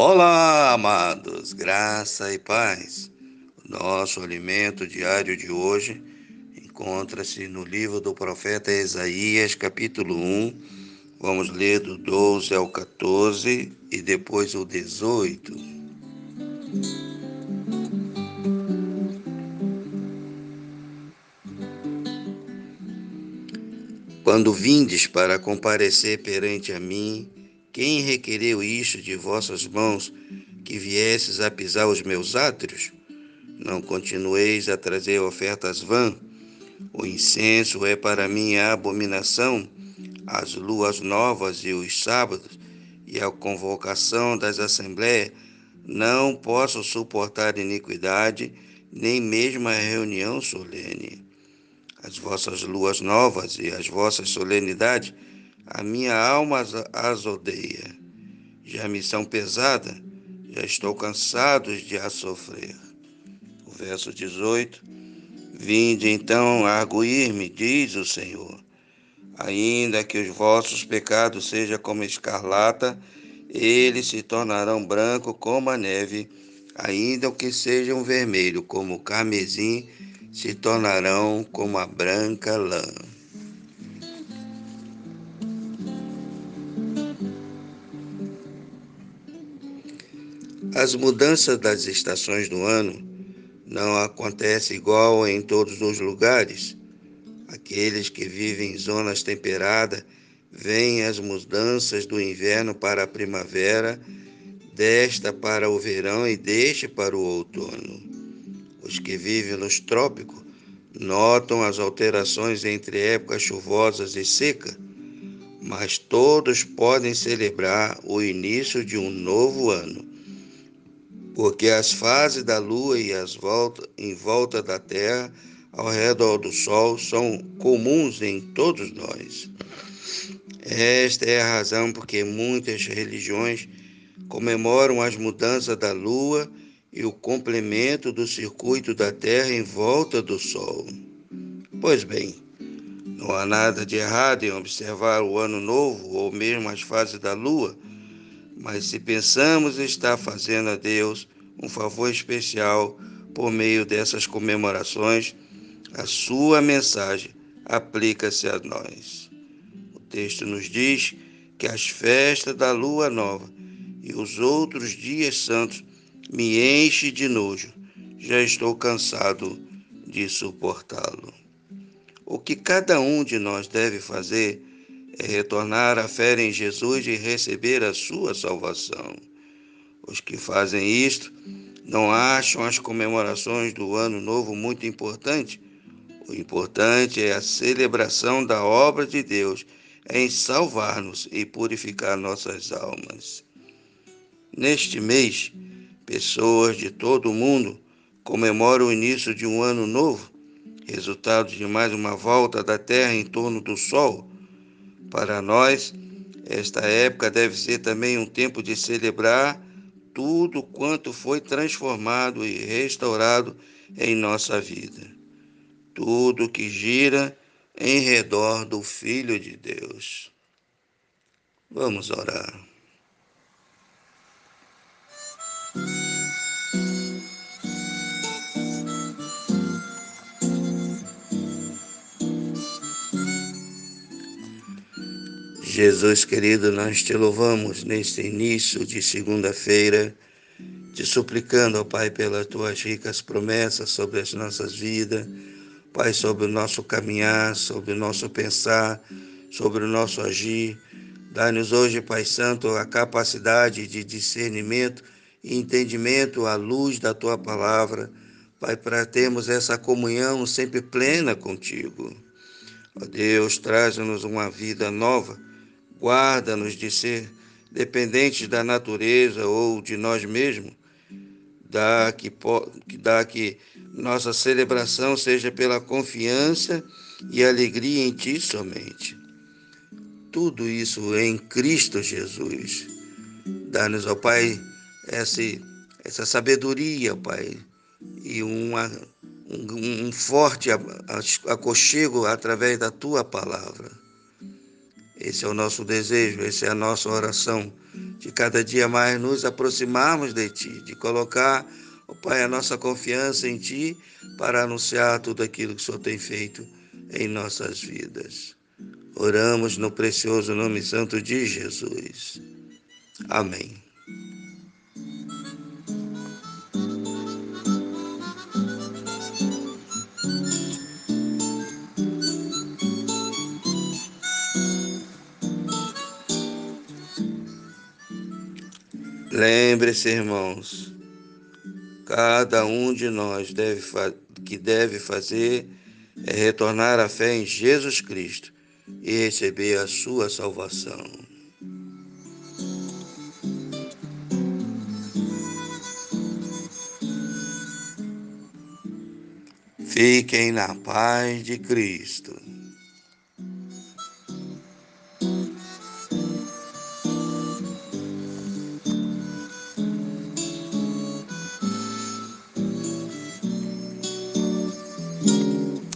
Amados, graça e paz. O nosso alimento diário de hoje encontra-se no livro do profeta Isaías, capítulo 1. Vamos ler do 12 ao 14 e depois o 18. Quando vindes para comparecer perante a mim, quem requereu isto de vossas mãos, que viesses a pisar os meus átrios? Não continueis a trazer ofertas vãs. O incenso é para mim a abominação, as luas novas e os sábados, e a convocação das assembleias. Não posso suportar iniquidade, nem mesmo a reunião solene as vossas luas novas e as vossas solenidades, a minha alma as odeia. Já me são pesadas, já estou cansado de a sofrer. O verso 18: Vinde então arguir-me, diz o Senhor. Ainda que os vossos pecados sejam como escarlata, eles se tornarão branco como a neve, ainda que sejam vermelho como o carmesim se tornarão como a branca lã. As mudanças das estações do ano não acontecem igual em todos os lugares. Aqueles que vivem em zonas temperadas veem as mudanças do inverno para a primavera, desta para o verão e deste para o outono. Os que vivem nos trópicos notam as alterações entre épocas chuvosas e seca, mas todos podem celebrar o início de um novo ano, porque as fases da lua e as voltas em volta da terra ao redor do sol são comuns em todos nós. Esta é a razão porque muitas religiões comemoram as mudanças da lua e o complemento do circuito da Terra em volta do Sol. Pois bem, não há nada de errado em observar o ano novo ou mesmo as fases da Lua, mas se pensamos estar fazendo a Deus um favor especial por meio dessas comemorações, a sua mensagem aplica-se a nós. O texto nos diz que as festas da lua nova e os outros dias santos me enche de nojo, já estou cansado de suportá-lo. O que cada um de nós deve fazer retornar à fé em Jesus e receber a sua salvação. Os que fazem isto não acham as comemorações do Ano Novo muito importante. O importante é a celebração da obra de Deus em salvar-nos e purificar nossas almas. Neste mês, Pessoas de todo o mundo comemoram o início de um ano novo, resultado de mais uma volta da Terra em torno do Sol. Para nós, esta época deve ser também um tempo de celebrar tudo quanto foi transformado e restaurado em nossa vida. Tudo que gira em redor do Filho de Deus. Vamos orar. Jesus querido, nós te louvamos neste início de segunda-feira, te suplicando, ó Pai, pelas tuas ricas promessas sobre as nossas vidas, Pai, sobre o nosso caminhar, sobre o nosso pensar, sobre o nosso agir. Dá-nos hoje, Pai Santo, a capacidade de discernimento e entendimento à luz da tua palavra, Pai, para termos essa comunhão sempre plena contigo. Ó Deus, traz-nos uma vida nova Guarda-nos de ser dependentes da natureza ou de nós mesmos. Dá que, dá que nossa celebração seja pela confiança e alegria em Ti somente. Tudo isso em Cristo Jesus. Dá-nos, ó Pai, essa, essa sabedoria, Pai, e uma, um, um forte aconchego através da Tua palavra Esse é o nosso desejo, essa é a nossa oração, de cada dia mais nos aproximarmos de Ti, de colocar, oh Pai, a nossa confiança em Ti para anunciar tudo aquilo que o Senhor tem feito em nossas vidas. Oramos no precioso nome santo de Jesus. Amém. Lembre-se, irmãos, cada um de nós deve que deve fazer é retornar à fé em Jesus Cristo e receber a sua salvação. Fiquem na paz de Cristo.